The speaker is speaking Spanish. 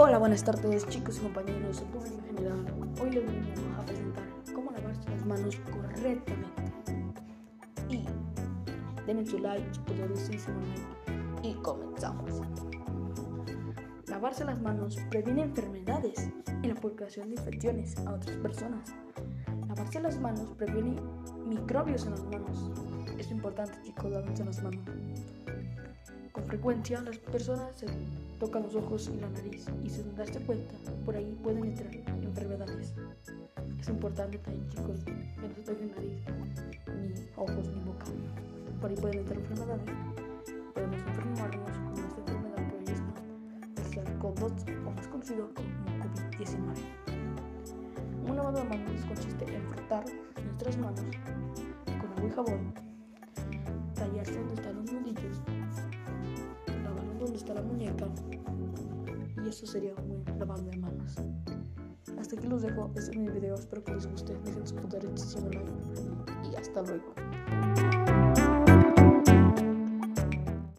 Hola, buenas tardes chicos y compañeros público en general. Hoy les venimos a presentar cómo lavarse las manos correctamente. Y denle su like, poderosísimo like y comenzamos. Lavarse las manos previene enfermedades y la propagación de infecciones a otras personas. Lavarse las manos previene microbios en las manos. Es importante chicos lavarse las manos. Con frecuencia las personas se tocan los ojos y la nariz y sin darse cuenta por ahí pueden entrar enfermedades. Es importante también chicos que no se toquen nariz, ni ojos, ni boca. Por ahí pueden entrar enfermedades. Podemos enfermarnos con esta enfermedad por el SARS-CoV-2 o más conocido como COVID-19. Un lavado de manos consiste en frotar nuestras manos con agua y jabón, tallarse está la muñeca. Y eso sería un buen lavado de manos. Hasta aquí los dejo. Este es mi video. Espero que les guste. Dejen su poder like. Y hasta luego.